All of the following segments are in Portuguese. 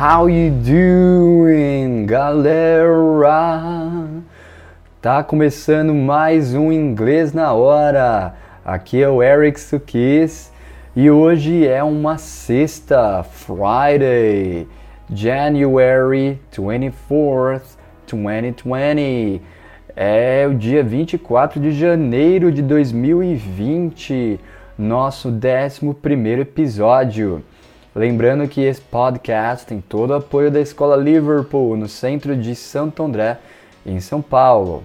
How you doing, galera? Tá começando mais um Inglês na Hora. Aqui é o Eric Sukis e hoje é uma sexta, Friday, January 24th, 2020. É o dia 24 de janeiro de 2020, nosso 11 primeiro episódio. Lembrando que esse podcast tem todo o apoio da Escola Liverpool, no centro de Santo André, em São Paulo.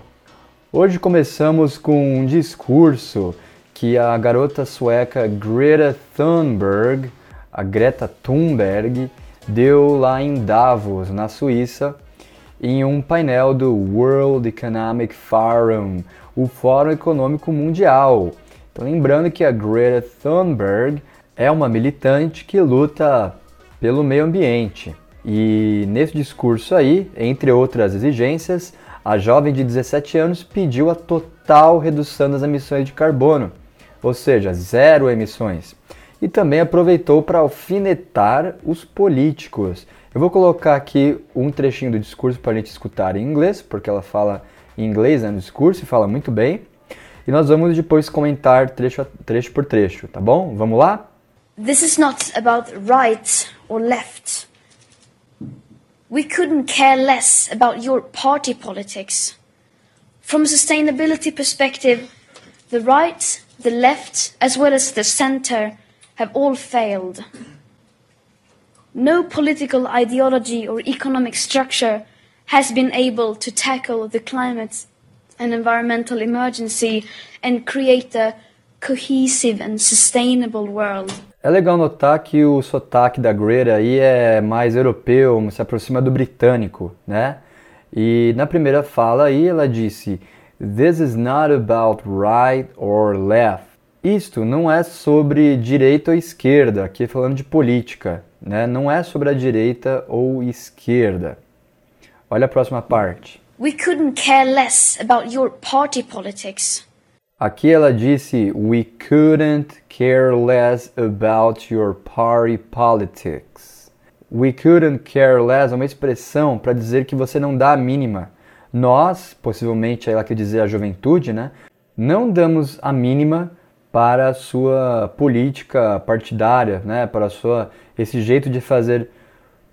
Hoje começamos com um discurso que a garota sueca Greta Thunberg, a Greta Thunberg, deu lá em Davos, na Suíça, em um painel do World Economic Forum, o Fórum Econômico Mundial. Então, lembrando que a Greta Thunberg é uma militante que luta pelo meio ambiente. E nesse discurso aí, entre outras exigências, a jovem de 17 anos pediu a total redução das emissões de carbono, ou seja, zero emissões. E também aproveitou para alfinetar os políticos. Eu vou colocar aqui um trechinho do discurso para a gente escutar em inglês, porque ela fala em inglês né, no discurso e fala muito bem. E nós vamos depois comentar trecho, trecho por trecho, tá bom? Vamos lá? This is not about right or left. We couldn't care less about your party politics. From a sustainability perspective, the right, the left, as well as the center have all failed. No political ideology or economic structure has been able to tackle the climate and environmental emergency and create a cohesive and sustainable world. É legal notar que o sotaque da Greta aí é mais europeu, se aproxima do britânico, né? E na primeira fala aí ela disse: This is not about right or left. Isto não é sobre direita ou esquerda, aqui falando de política, né? Não é sobre a direita ou esquerda. Olha a próxima parte. We couldn't care less about your party politics. Aqui ela disse: We couldn't care less about your party politics. We couldn't care less é uma expressão para dizer que você não dá a mínima. Nós, possivelmente ela quer dizer a juventude, né? Não damos a mínima para a sua política partidária, né? Para sua esse jeito de fazer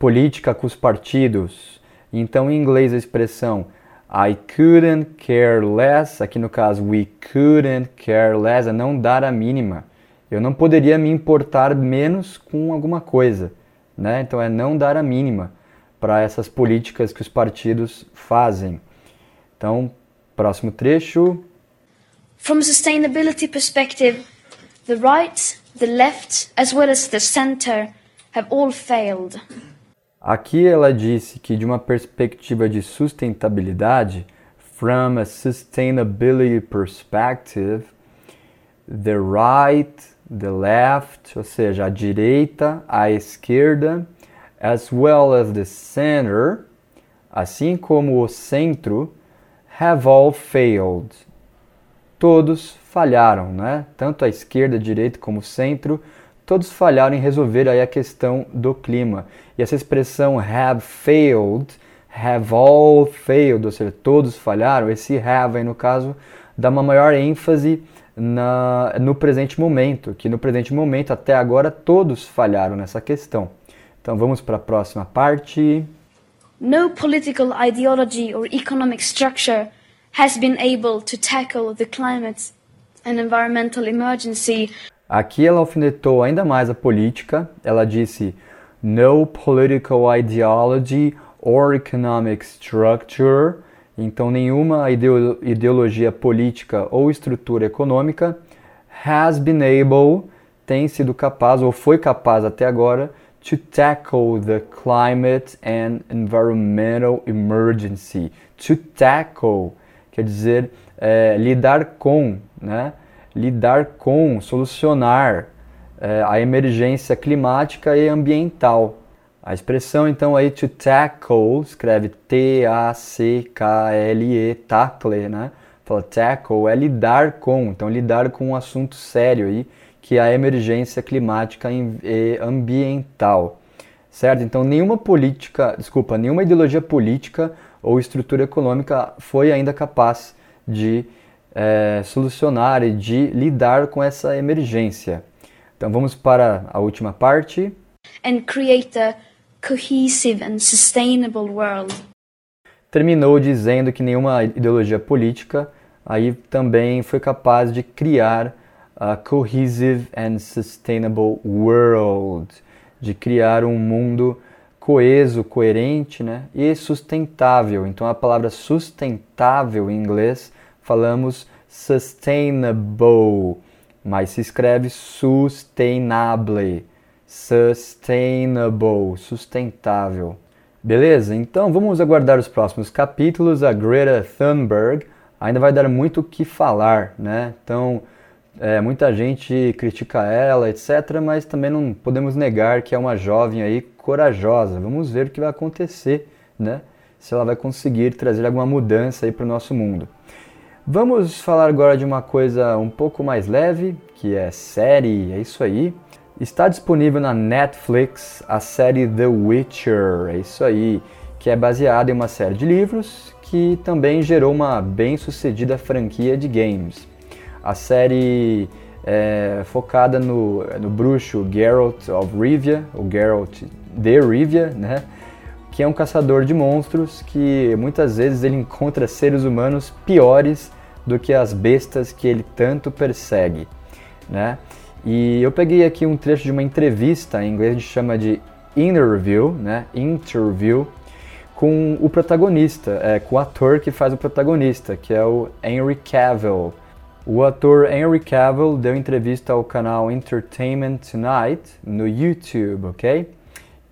política com os partidos. Então, em inglês a expressão I couldn't care less, aqui no caso we couldn't care less, é não dar a mínima. Eu não poderia me importar menos com alguma coisa, né? Então é não dar a mínima para essas políticas que os partidos fazem. Então, próximo trecho. From a sustainability perspective, the right, the left, as well as the center have all failed. Aqui ela disse que de uma perspectiva de sustentabilidade, from a sustainability perspective, the right, the left, ou seja, a direita, a esquerda, as well as the center, assim como o centro, have all failed. Todos falharam, né? Tanto a esquerda, a direita como o centro todos falharam em resolver aí a questão do clima. E essa expressão have failed, have all failed, ou seja, todos falharam, esse have aí no caso dá uma maior ênfase na, no presente momento, que no presente momento até agora todos falharam nessa questão. Então vamos para a próxima parte. No political ideology or economic structure has been able to tackle the climate and environmental emergency Aqui ela alfinetou ainda mais a política. Ela disse: No political ideology or economic structure. Então, nenhuma ideologia política ou estrutura econômica has been able, tem sido capaz ou foi capaz até agora to tackle the climate and environmental emergency. To tackle quer dizer é, lidar com, né? Lidar com, solucionar é, a emergência climática e ambiental. A expressão então aí to tackle, escreve T-A-C-K-L-E, tackle, né? Fala tackle é lidar com, então lidar com um assunto sério aí, que é a emergência climática e ambiental. certo? Então nenhuma política, desculpa, nenhuma ideologia política ou estrutura econômica foi ainda capaz de é, solucionar e de lidar com essa emergência. Então vamos para a última parte. And create a cohesive and sustainable world. Terminou dizendo que nenhuma ideologia política aí também foi capaz de criar a cohesive and sustainable world, de criar um mundo coeso, coerente, né, e sustentável. Então a palavra sustentável em inglês falamos sustainable, mas se escreve sustainable, sustainable, sustentável. Beleza? Então vamos aguardar os próximos capítulos. A Greta Thunberg ainda vai dar muito o que falar, né? Então é, muita gente critica ela, etc., mas também não podemos negar que é uma jovem aí corajosa. Vamos ver o que vai acontecer, né? Se ela vai conseguir trazer alguma mudança aí para o nosso mundo. Vamos falar agora de uma coisa um pouco mais leve, que é série, é isso aí. Está disponível na Netflix a série The Witcher, é isso aí, que é baseada em uma série de livros que também gerou uma bem-sucedida franquia de games. A série é focada no, no bruxo Geralt of Rivia, ou Geralt de Rivia, né? Que é um caçador de monstros que muitas vezes ele encontra seres humanos piores do que as bestas que ele tanto persegue, né? E eu peguei aqui um trecho de uma entrevista, em inglês a gente chama de interview, né? Interview com o protagonista, é, com o ator que faz o protagonista, que é o Henry Cavill. O ator Henry Cavill deu entrevista ao canal Entertainment Tonight no YouTube, ok?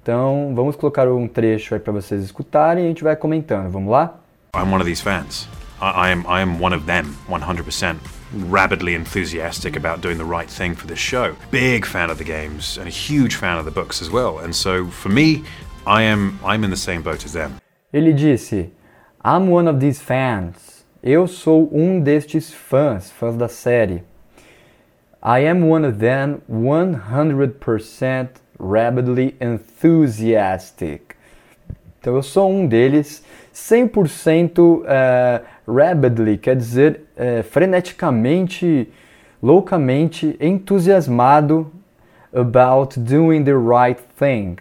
Então vamos colocar um trecho aí para vocês escutarem e a gente vai comentando. Vamos lá? I'm one of these fans. I, I am I am one of them, 100%. Rabidly enthusiastic about doing the right thing for this show. Big fan of the games and a huge fan of the books as well. And so for me, I am I'm in the same boat as them. Ele disse: I'm one of these fans. Eu sou um destes fãs, fãs da série. I am one of them 100% rabidly enthusiastic. Então eu sou um deles 100% uh, eh, rabidly, quer dizer uh, freneticamente, loucamente entusiasmado about doing the right thing,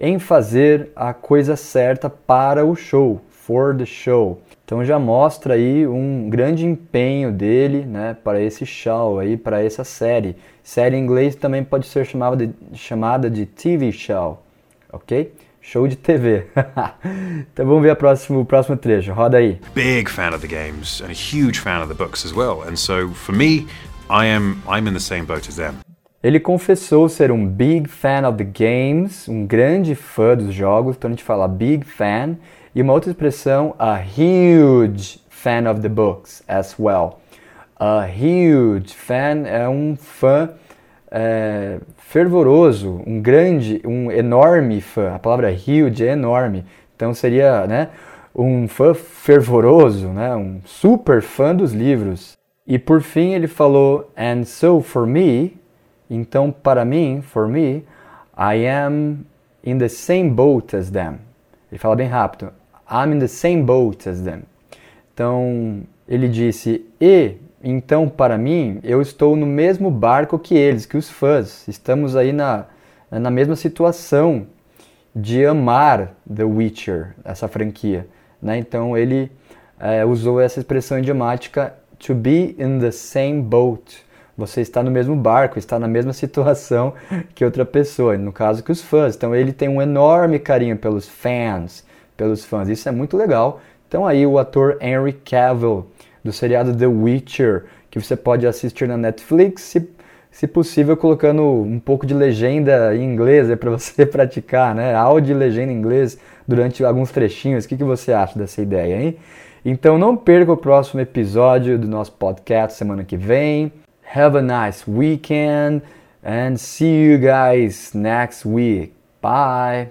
em fazer a coisa certa para o show, for the show. Então já mostra aí um grande empenho dele, né, para esse show aí, para essa série. Série em inglês também pode ser chamada de, chamada de TV show, ok? Show de TV. então vamos ver a próximo, o próximo trecho. Roda aí. Big fan of the games and a huge fan of the books as well. And so for me, I am I'm in the same boat as them. Ele confessou ser um big fan of the games, um grande fã dos jogos, então a gente fala big fan, e uma outra expressão, a huge fan of the books as well. A huge fan é um fã é, fervoroso, um grande, um enorme fã. A palavra huge é enorme. Então seria, né, um fã fervoroso, né, um super fã dos livros. E por fim ele falou, and so for me, então para mim, for me, I am in the same boat as them. Ele fala bem rápido. I'm in the same boat as them. Então ele disse, e então, para mim, eu estou no mesmo barco que eles, que os fãs. Estamos aí na, na mesma situação de amar The Witcher, essa franquia. Né? Então, ele é, usou essa expressão idiomática to be in the same boat. Você está no mesmo barco, está na mesma situação que outra pessoa, no caso que os fãs. Então, ele tem um enorme carinho pelos fans, pelos fãs. Isso é muito legal. Então, aí o ator Henry Cavill do seriado The Witcher, que você pode assistir na Netflix, se, se possível colocando um pouco de legenda em inglês para você praticar, né? Áudio e legenda em inglês durante alguns trechinhos. O que, que você acha dessa ideia, hein? Então não perca o próximo episódio do nosso podcast semana que vem. Have a nice weekend and see you guys next week. Bye!